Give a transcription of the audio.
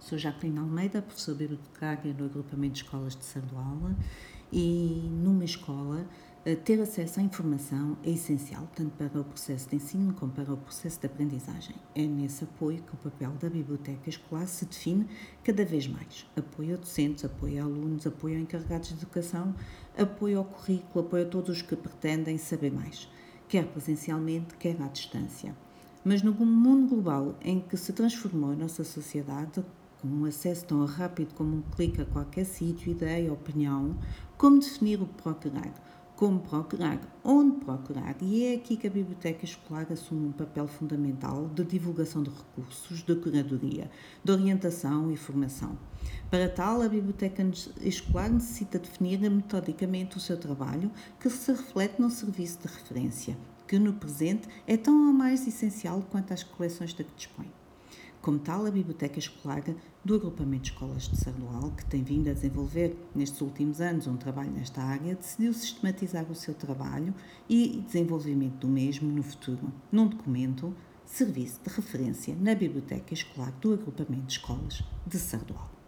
Sou Jacqueline Almeida, professora bibliotecária no agrupamento de escolas de Sarduala e numa escola eh, ter acesso à informação é essencial, tanto para o processo de ensino como para o processo de aprendizagem. É nesse apoio que o papel da biblioteca escolar se define cada vez mais. Apoio a docentes, apoio a alunos, apoio a encarregados de educação, apoio ao currículo, apoio a todos os que pretendem saber mais, quer presencialmente, quer à distância. Mas no mundo global em que se transformou a nossa sociedade, com um acesso tão rápido como um clique a qualquer sítio, ideia, opinião, como definir o procurar, como procurar, onde procurar, e é aqui que a Biblioteca Escolar assume um papel fundamental de divulgação de recursos, de curadoria, de orientação e formação. Para tal, a Biblioteca Escolar necessita definir metodicamente o seu trabalho, que se reflete no serviço de referência, que no presente é tão ou mais essencial quanto as coleções de que dispõe. Como tal, a Biblioteca Escolar do Agrupamento de Escolas de Sardual, que tem vindo a desenvolver nestes últimos anos um trabalho nesta área, decidiu sistematizar o seu trabalho e desenvolvimento do mesmo no futuro, num documento Serviço de Referência na Biblioteca Escolar do Agrupamento de Escolas de Sardual.